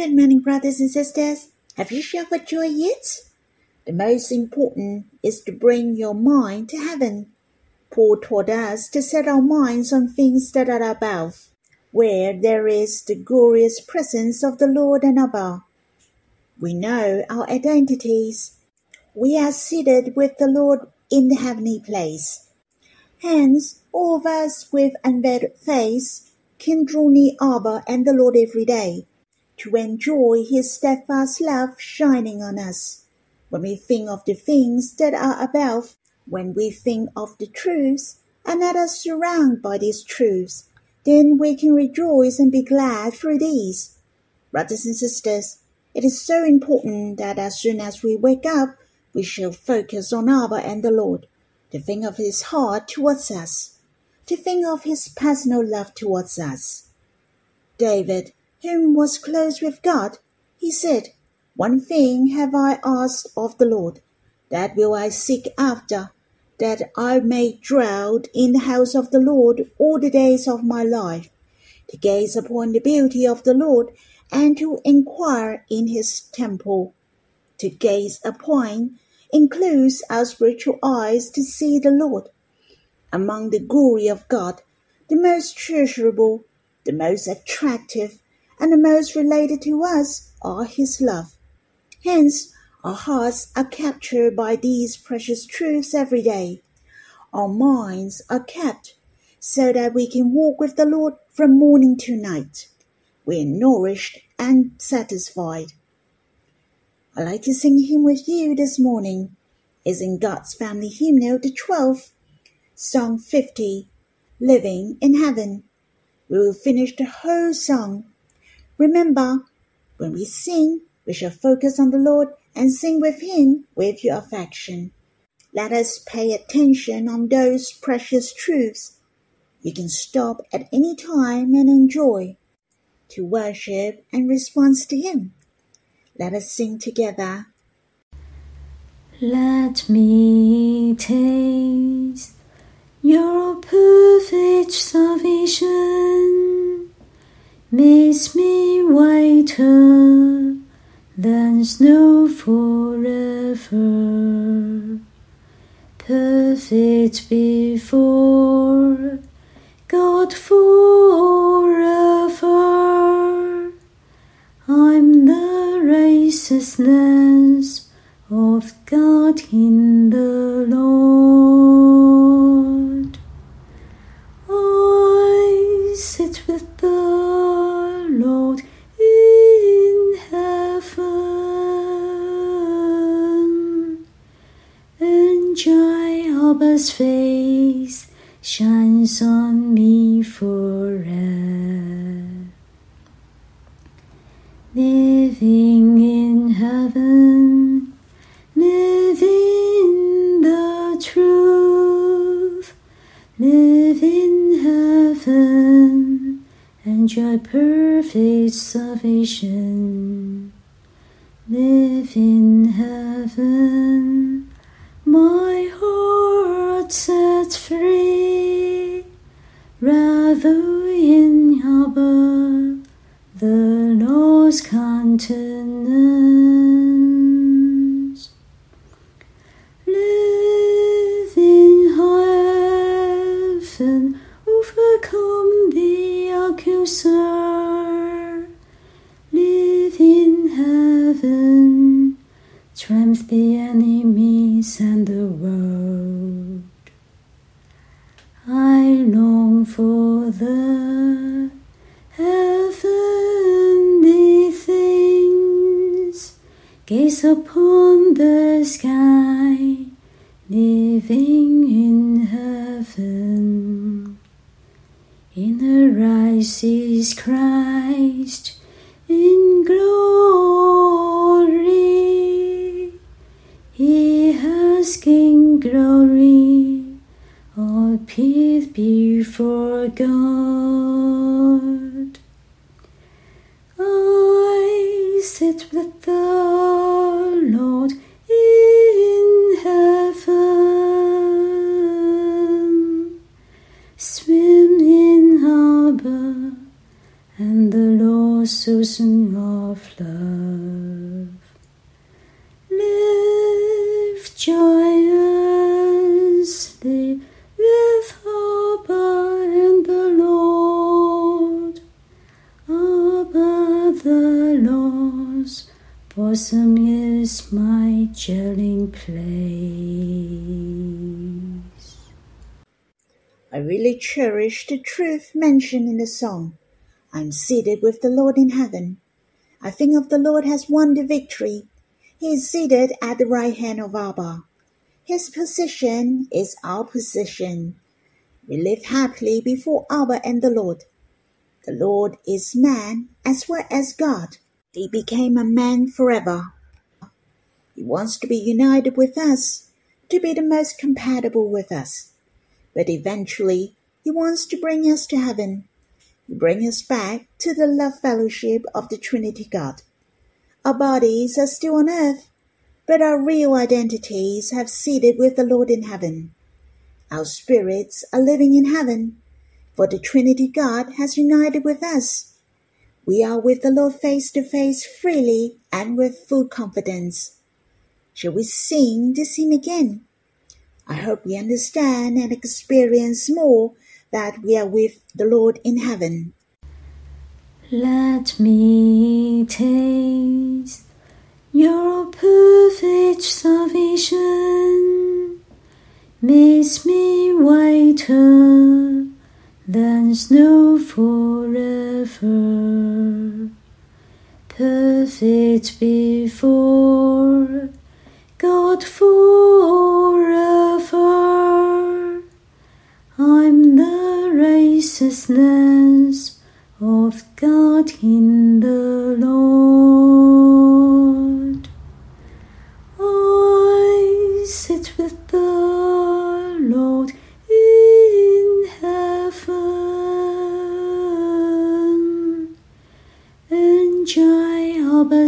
Good morning, brothers and sisters. Have you shouted joy yet? The most important is to bring your mind to heaven. Paul taught us to set our minds on things that are above, where there is the glorious presence of the Lord and above. We know our identities. We are seated with the Lord in the heavenly place. Hence, all of us with unveiled face can draw near Abba and the Lord every day to enjoy His steadfast love shining on us. When we think of the things that are above, when we think of the truths and that are surrounded by these truths, then we can rejoice and be glad through these. Brothers and sisters, it is so important that as soon as we wake up, we shall focus on Abba and the Lord, to think of His heart towards us, to think of His personal love towards us. David, whom was close with God, he said, One thing have I asked of the Lord, that will I seek after, that I may dwell in the house of the Lord all the days of my life, to gaze upon the beauty of the Lord and to inquire in his temple. To gaze upon includes our spiritual eyes to see the Lord. Among the glory of God, the most treasurable, the most attractive, and the most related to us are his love. Hence, our hearts are captured by these precious truths every day. Our minds are kept so that we can walk with the Lord from morning to night. We are nourished and satisfied. I'd like to sing hymn with you this morning. It's in God's Family Hymnal, the 12th, Song 50, Living in Heaven. We will finish the whole song. Remember, when we sing, we shall focus on the Lord and sing with Him with your affection. Let us pay attention on those precious truths. You can stop at any time and enjoy to worship and respond to Him. Let us sing together. Let me taste your perfect salvation. Makes me whiter than snow forever. Perfect before God forever. I'm the righteousness of God in the Lord. Face shines on me forever. Living in heaven, living the truth, live in heaven, enjoy perfect salvation. Live in heaven, my the Lord's countenance. Gaze upon the sky, living in heaven. In the rise is Christ in glory. He has gained glory, all peace before God. I sit with the Lord in heaven, swim in Abba, and the Lord so season of love. Live joyously is my dwelling place. I really cherish the truth mentioned in the song. I'm seated with the Lord in heaven. I think of the Lord has won the victory. He is seated at the right hand of Abba. His position is our position. We live happily before Abba and the Lord. The Lord is man as well as God. He became a man forever. He wants to be united with us, to be the most compatible with us. But eventually, he wants to bring us to heaven bring us back to the love fellowship of the Trinity God. Our bodies are still on earth, but our real identities have seated with the Lord in heaven. Our spirits are living in heaven, for the Trinity God has united with us. We are with the Lord face to face freely and with full confidence. Shall we sing this hymn again? I hope we understand and experience more that we are with the Lord in heaven. Let me taste your perfect salvation. Makes me whiter than snow forever. Perfect before God forever. I'm the righteousness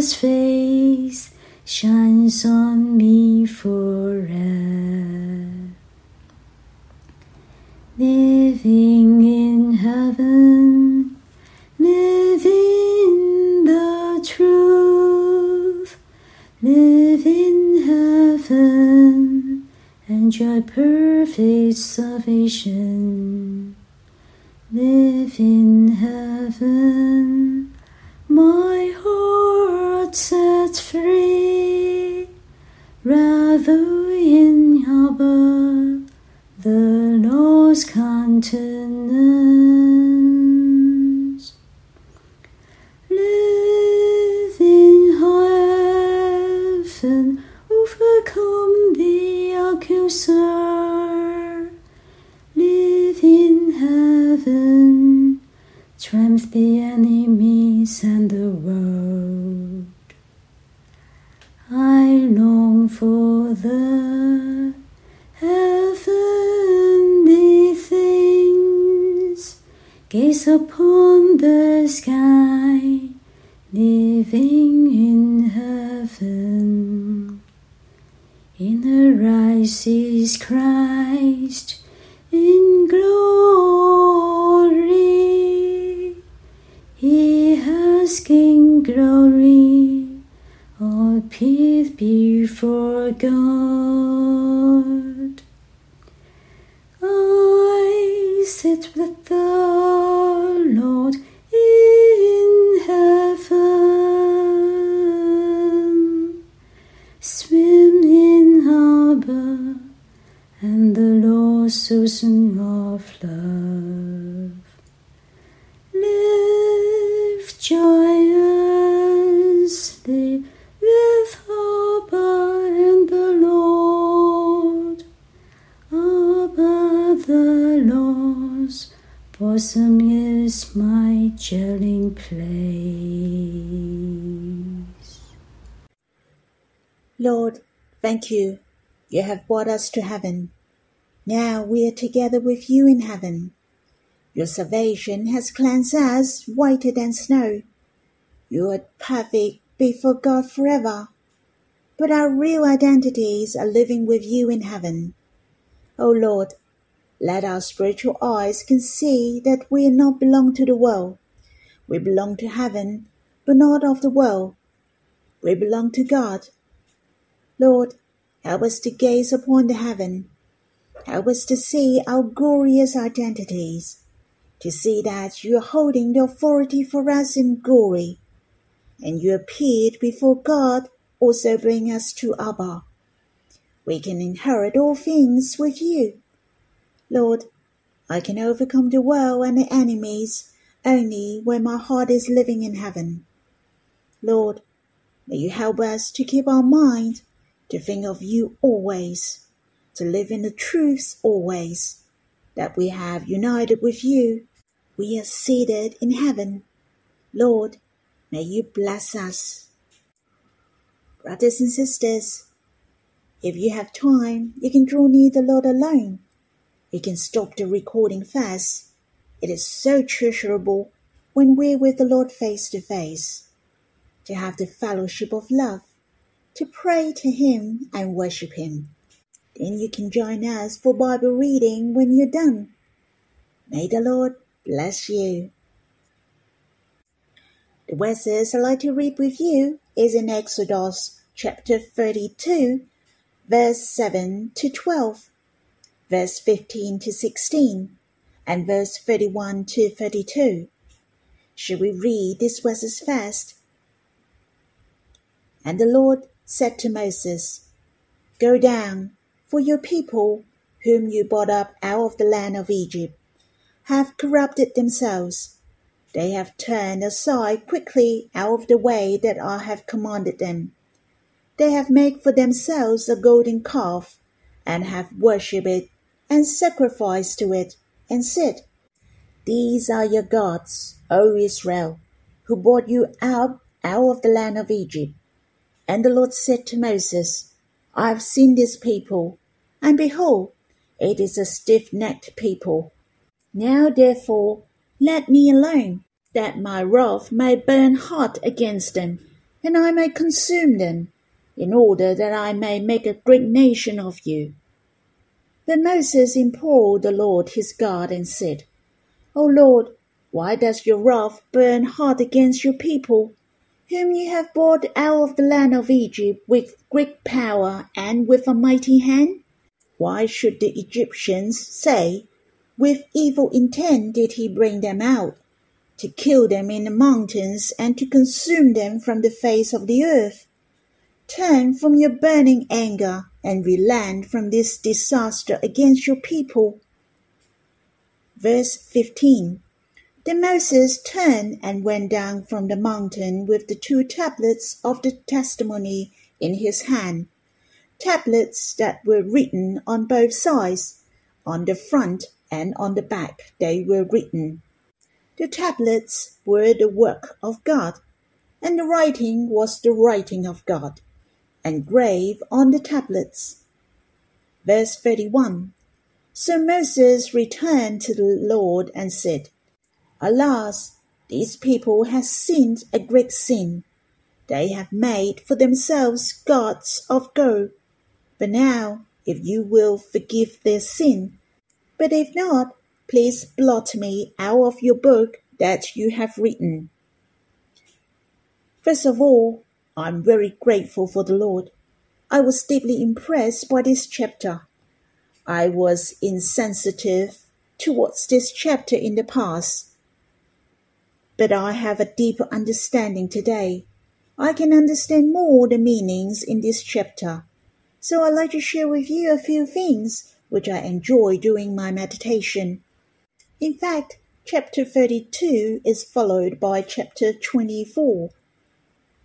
Abba's face shines on me forever. Living in heaven, living the truth, live in heaven, and enjoy perfect salvation. Live in heaven, my heart set free, rather in Abba the Lord's countenance. Is Christ in glory. He has gained glory, all peace before God. I sit with the Ocean of love. Live joyously with Abba and the Lord. Abba the Lord's bosom is my dwelling place. Lord, thank you. You have brought us to heaven. Now we are together with you in heaven. Your salvation has cleansed us whiter than snow. You are perfect before God forever. But our real identities are living with you in heaven. O Lord, let our spiritual eyes can see that we are not belong to the world. We belong to heaven, but not of the world. We belong to God. Lord, help us to gaze upon the heaven. Help us to see our glorious identities, to see that you are holding the authority for us in glory, and you appeared before God also bring us to Abba. We can inherit all things with you. Lord, I can overcome the world and the enemies only when my heart is living in heaven. Lord, may you help us to keep our mind to think of you always, to live in the truths always, that we have united with you. We are seated in heaven. Lord, may you bless us. Brothers and sisters, if you have time, you can draw near the Lord alone. You can stop the recording fast. It is so treasurable when we're with the Lord face to face, to have the fellowship of love, to pray to Him and worship Him. Then you can join us for Bible reading when you're done. May the Lord bless you. The verses I'd like to read with you is in Exodus chapter 32 verse 7 to 12, verse 15 to 16, and verse 31 to 32. Should we read these verses first? And the Lord said to Moses, Go down, for your people, whom you brought up out of the land of Egypt, have corrupted themselves. They have turned aside quickly out of the way that I have commanded them they have made for themselves a golden calf, and have worshipped it, and sacrificed to it, and said, These are your gods, O Israel, who brought you out out of the land of Egypt. And the Lord said to Moses, I have seen this people, and behold, it is a stiff necked people. Now therefore let me alone, that my wrath may burn hot against them, and I may consume them in order that I may make a great nation of you. But Moses implored the Lord his God and said, O Lord, why does your wrath burn hot against your people, whom you have brought out of the land of Egypt with great power and with a mighty hand? Why should the Egyptians say, With evil intent did he bring them out, to kill them in the mountains and to consume them from the face of the earth? Turn from your burning anger and relent from this disaster against your people. Verse 15 Then Moses turned and went down from the mountain with the two tablets of the testimony in his hand, tablets that were written on both sides, on the front and on the back they were written. The tablets were the work of God, and the writing was the writing of God and grave on the tablets. Verse 31 So Moses returned to the Lord and said, Alas, these people have sinned a great sin. They have made for themselves gods of gold. But now, if you will forgive their sin, but if not, please blot me out of your book that you have written. First of all, I'm very grateful for the Lord. I was deeply impressed by this chapter. I was insensitive towards this chapter in the past, but I have a deeper understanding today. I can understand more the meanings in this chapter. So I'd like to share with you a few things which I enjoy doing my meditation. In fact, chapter 32 is followed by chapter 24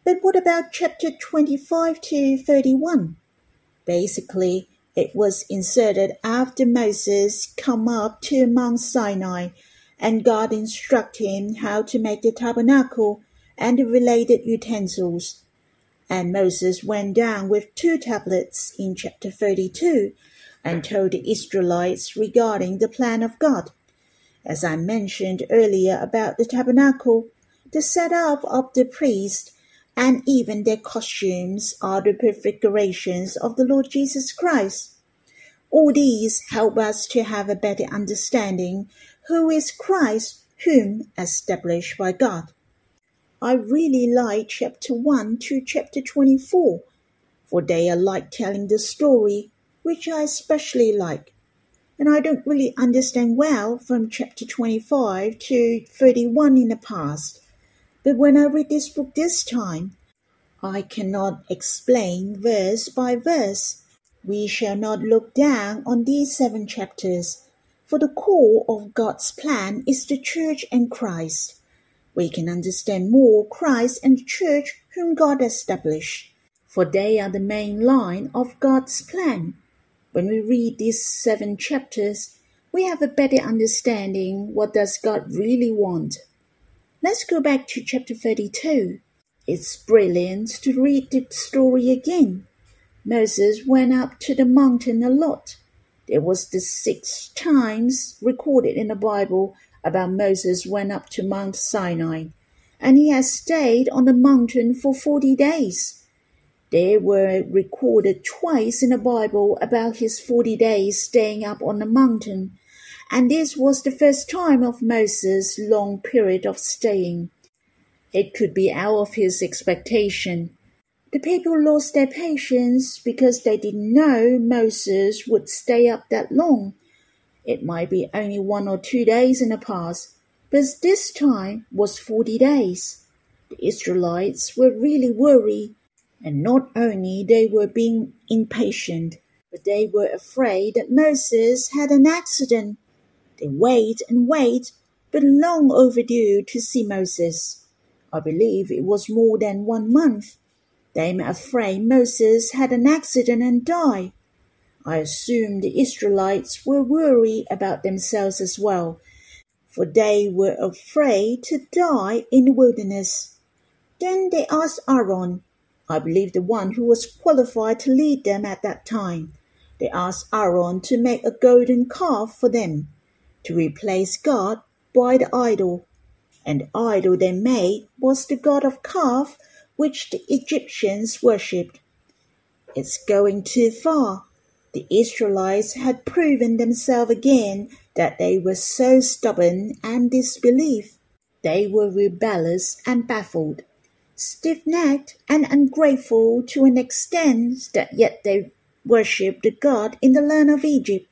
but what about chapter 25 to 31? Basically, it was inserted after Moses come up to Mount Sinai and God instructed him how to make the tabernacle and the related utensils. And Moses went down with two tablets in chapter 32 and told the Israelites regarding the plan of God. As I mentioned earlier about the tabernacle, the setup of the priest and even their costumes are the prefigurations of the Lord Jesus Christ. All these help us to have a better understanding who is Christ whom established by God. I really like chapter 1 to chapter 24, for they are like telling the story, which I especially like. And I don't really understand well from chapter 25 to 31 in the past. But when I read this book this time, I cannot explain verse by verse. We shall not look down on these seven chapters, for the core of God's plan is the church and Christ we can understand more Christ and the church whom God established, for they are the main line of God's plan. When we read these seven chapters, we have a better understanding what does God really want. Let's go back to chapter 32. It's brilliant to read the story again. Moses went up to the mountain a lot. There was the six times recorded in the Bible about Moses went up to Mount Sinai, and he has stayed on the mountain for forty days. There were recorded twice in the Bible about his forty days staying up on the mountain, and this was the first time of Moses' long period of staying. It could be out of his expectation. The people lost their patience because they didn't know Moses would stay up that long it might be only one or two days in the past, but this time was forty days. The Israelites were really worried, and not only they were being impatient, but they were afraid that Moses had an accident. They wait and wait, but long overdue to see Moses. I believe it was more than one month. They were afraid Moses had an accident and died. I assume the Israelites were worried about themselves as well, for they were afraid to die in the wilderness. Then they asked Aaron, I believe the one who was qualified to lead them at that time. They asked Aaron to make a golden calf for them, to replace God by the idol. And the idol they made was the god of calf which the Egyptians worshipped. It's going too far. The Israelites had proven themselves again that they were so stubborn and disbelief. They were rebellious and baffled, stiff necked and ungrateful to an extent that yet they worshipped the God in the land of Egypt.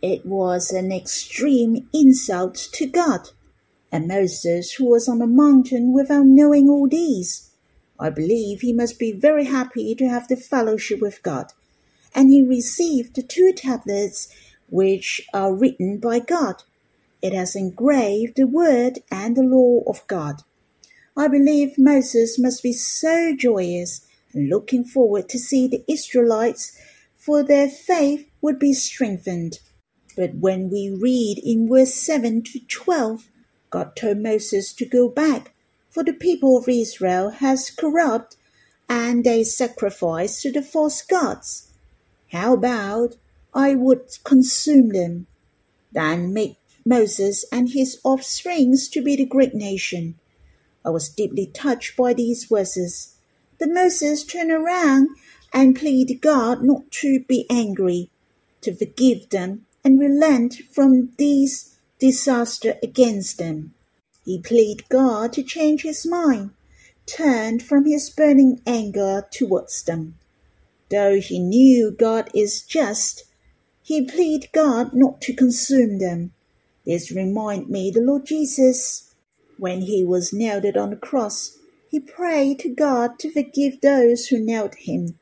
It was an extreme insult to God. And Moses, who was on the mountain without knowing all these, I believe he must be very happy to have the fellowship with God and he received the two tablets which are written by God. It has engraved the word and the law of God. I believe Moses must be so joyous and looking forward to see the Israelites, for their faith would be strengthened. But when we read in verse 7 to 12, God told Moses to go back, for the people of Israel has corrupt, and they sacrifice to the false gods. How about I would consume them, then make Moses and his offsprings to be the great nation. I was deeply touched by these verses. But Moses turned around and pleaded God not to be angry, to forgive them and relent from these disaster against them. He pleaded God to change his mind, turned from his burning anger towards them. Though he knew God is just, he pleaded God not to consume them. This remind me the Lord Jesus. When he was nailed on the cross, he prayed to God to forgive those who nailed him.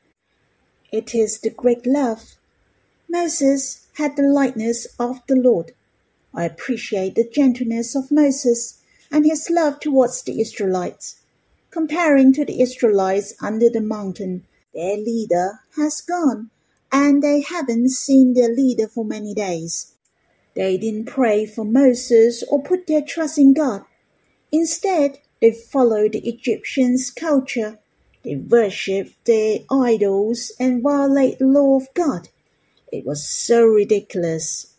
It is the great love. Moses had the likeness of the Lord. I appreciate the gentleness of Moses and his love towards the Israelites. Comparing to the Israelites under the mountain, their leader has gone, and they haven't seen their leader for many days. They didn't pray for Moses or put their trust in God. Instead, they followed the Egyptians' culture. They worshipped their idols and violated the law of God. It was so ridiculous.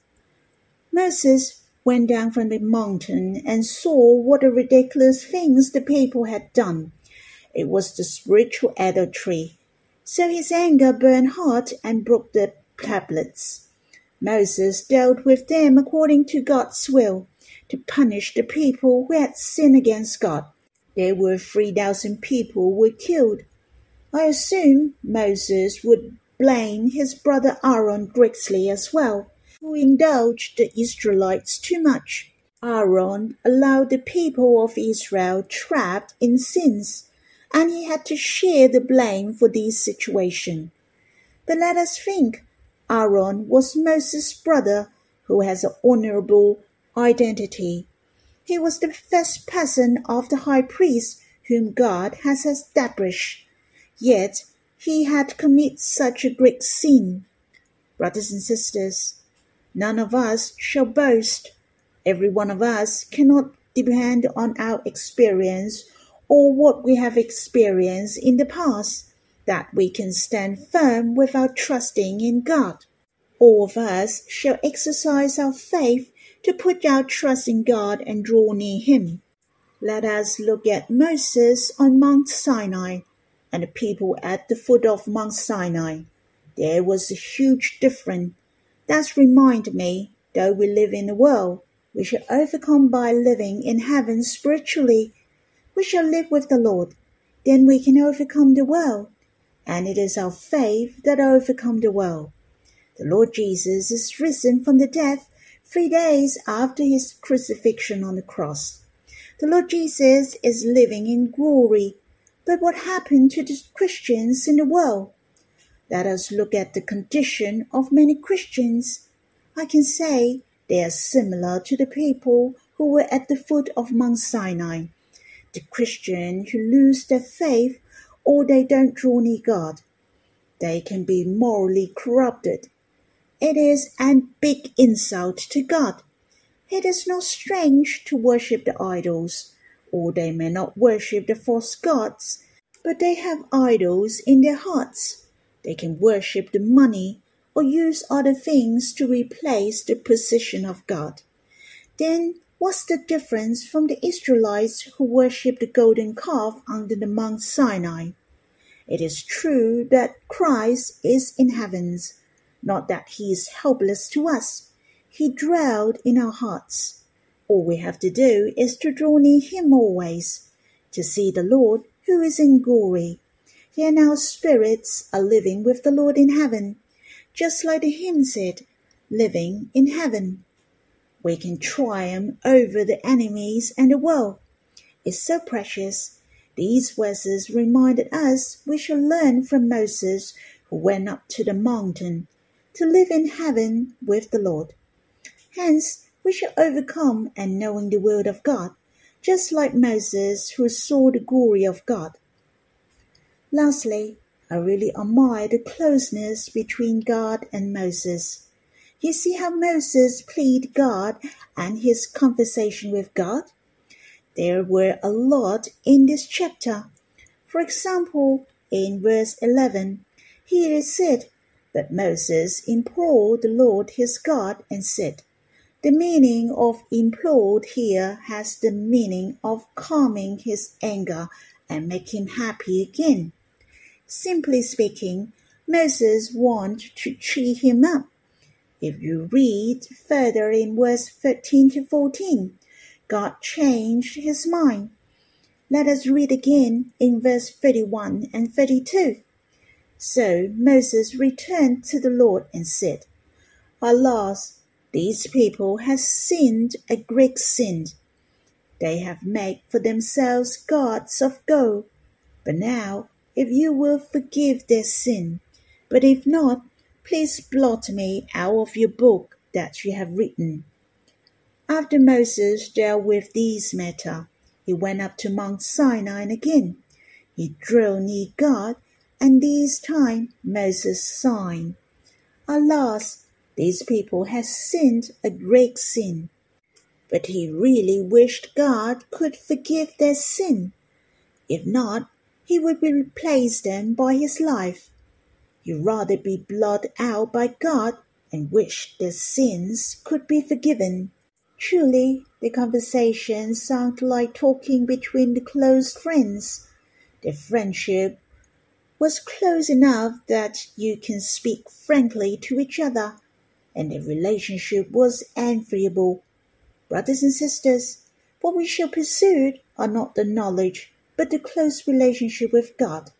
Moses went down from the mountain and saw what a ridiculous things the people had done. It was the spiritual adultery so his anger burned hot and broke the tablets. Moses dealt with them according to God's will, to punish the people who had sinned against God. there were 3,000 people were killed. I assume Moses would blame his brother Aaron greatly as well, who indulged the Israelites too much. Aaron allowed the people of Israel trapped in sins, and he had to share the blame for this situation. But let us think Aaron was Moses' brother who has an honorable identity. He was the first person of the high priest whom God has established. Yet he had committed such a great sin. Brothers and sisters, none of us shall boast Every one of us cannot depend on our experience or what we have experienced in the past that we can stand firm without trusting in God. All of us shall exercise our faith to put our trust in God and draw near Him. Let us look at Moses on Mount Sinai and the people at the foot of Mount Sinai. There was a huge difference. That reminds me, though we live in the world, we shall overcome by living in heaven spiritually. We shall live with the Lord. Then we can overcome the world. And it is our faith that overcome the world. The Lord Jesus is risen from the dead three days after his crucifixion on the cross. The Lord Jesus is living in glory. But what happened to the Christians in the world? Let us look at the condition of many Christians. I can say they are similar to the people who were at the foot of Mount Sinai, the Christian who lose their faith or they don't draw near God. They can be morally corrupted. It is a big insult to God. It is not strange to worship the idols, or they may not worship the false gods, but they have idols in their hearts. They can worship the money or use other things to replace the position of God. Then what's the difference from the Israelites who worshipped the golden calf under the Mount Sinai? It is true that Christ is in heavens, not that he is helpless to us. He dwelled in our hearts. All we have to do is to draw near him always, to see the Lord who is in glory. Here now spirits are living with the Lord in heaven just like the hymn said, living in heaven. We can triumph over the enemies and the world. It's so precious. These verses reminded us we shall learn from Moses, who went up to the mountain, to live in heaven with the Lord. Hence, we shall overcome and knowing the word of God, just like Moses, who saw the glory of God. Lastly, I really admire the closeness between God and Moses. You see how Moses plead God and his conversation with God? There were a lot in this chapter. For example, in verse 11, here it said, But Moses implored the Lord his God and said, The meaning of implored here has the meaning of calming his anger and make him happy again. Simply speaking, Moses wanted to cheer him up. If you read further in verse 13 to 14, God changed his mind. Let us read again in verse 31 and 32. So Moses returned to the Lord and said, Alas, these people have sinned a great sin. They have made for themselves gods of gold. But now if you will forgive their sin. But if not, please blot me out of your book that you have written. After Moses dealt with these matters, he went up to Mount Sinai again. He drew near God, and this time Moses signed. Alas, these people have sinned a great sin. But he really wished God could forgive their sin. If not, he would replace them by his life. You'd rather be blotted out by God and wish their sins could be forgiven. Truly, the conversation sounded like talking between the close friends. Their friendship was close enough that you can speak frankly to each other, and their relationship was enviable. Brothers and sisters, What we shall pursue are not the knowledge, but the close relationship with God,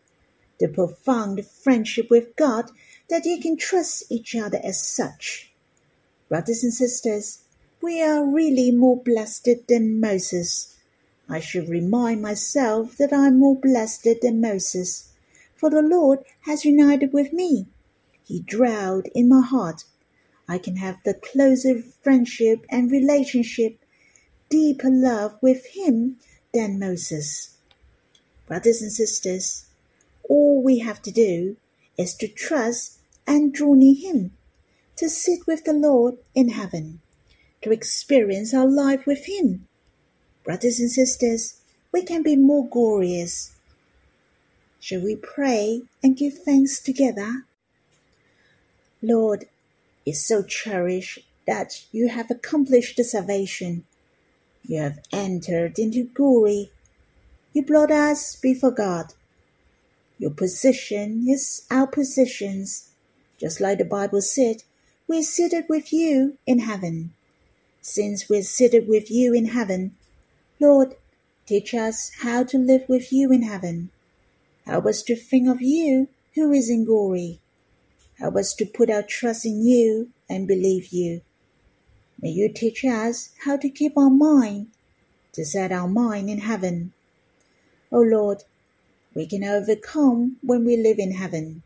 the profound friendship with God that you can trust each other as such. Brothers and sisters, we are really more blessed than Moses. I should remind myself that I am more blessed than Moses, for the Lord has united with me. He dwelled in my heart. I can have the closer friendship and relationship, deeper love with Him than Moses. Brothers and sisters, all we have to do is to trust and draw near Him, to sit with the Lord in heaven, to experience our life with Him. Brothers and sisters, we can be more glorious. Shall we pray and give thanks together? Lord, it's so cherished that you have accomplished the salvation. You have entered into glory. You brought us before God. Your position is our positions. Just like the Bible said, we're seated with you in heaven. Since we're seated with you in heaven, Lord, teach us how to live with you in heaven. Help us to think of you who is in glory. Help us to put our trust in you and believe you. May you teach us how to keep our mind, to set our mind in heaven. O oh Lord, we can overcome when we live in heaven.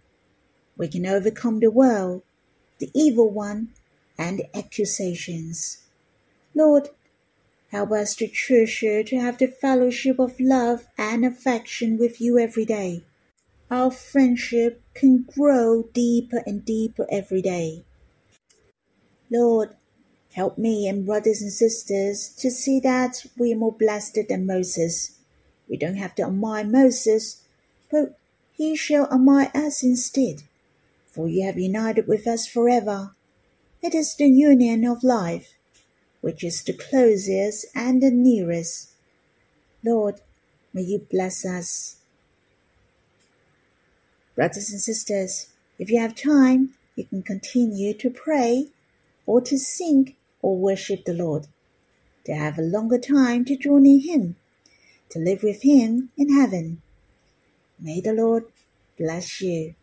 We can overcome the world, the evil one, and the accusations. Lord, help us to treasure to have the fellowship of love and affection with you every day. Our friendship can grow deeper and deeper every day. Lord, help me and brothers and sisters to see that we are more blessed than Moses. We don't have to admire Moses, but he shall admire us instead for you have united with us forever. It is the union of life, which is the closest and the nearest. Lord, may you bless us. Brothers and sisters, if you have time, you can continue to pray or to sing or worship the Lord, to have a longer time to draw near Him, to live with Him in heaven. May the Lord bless you.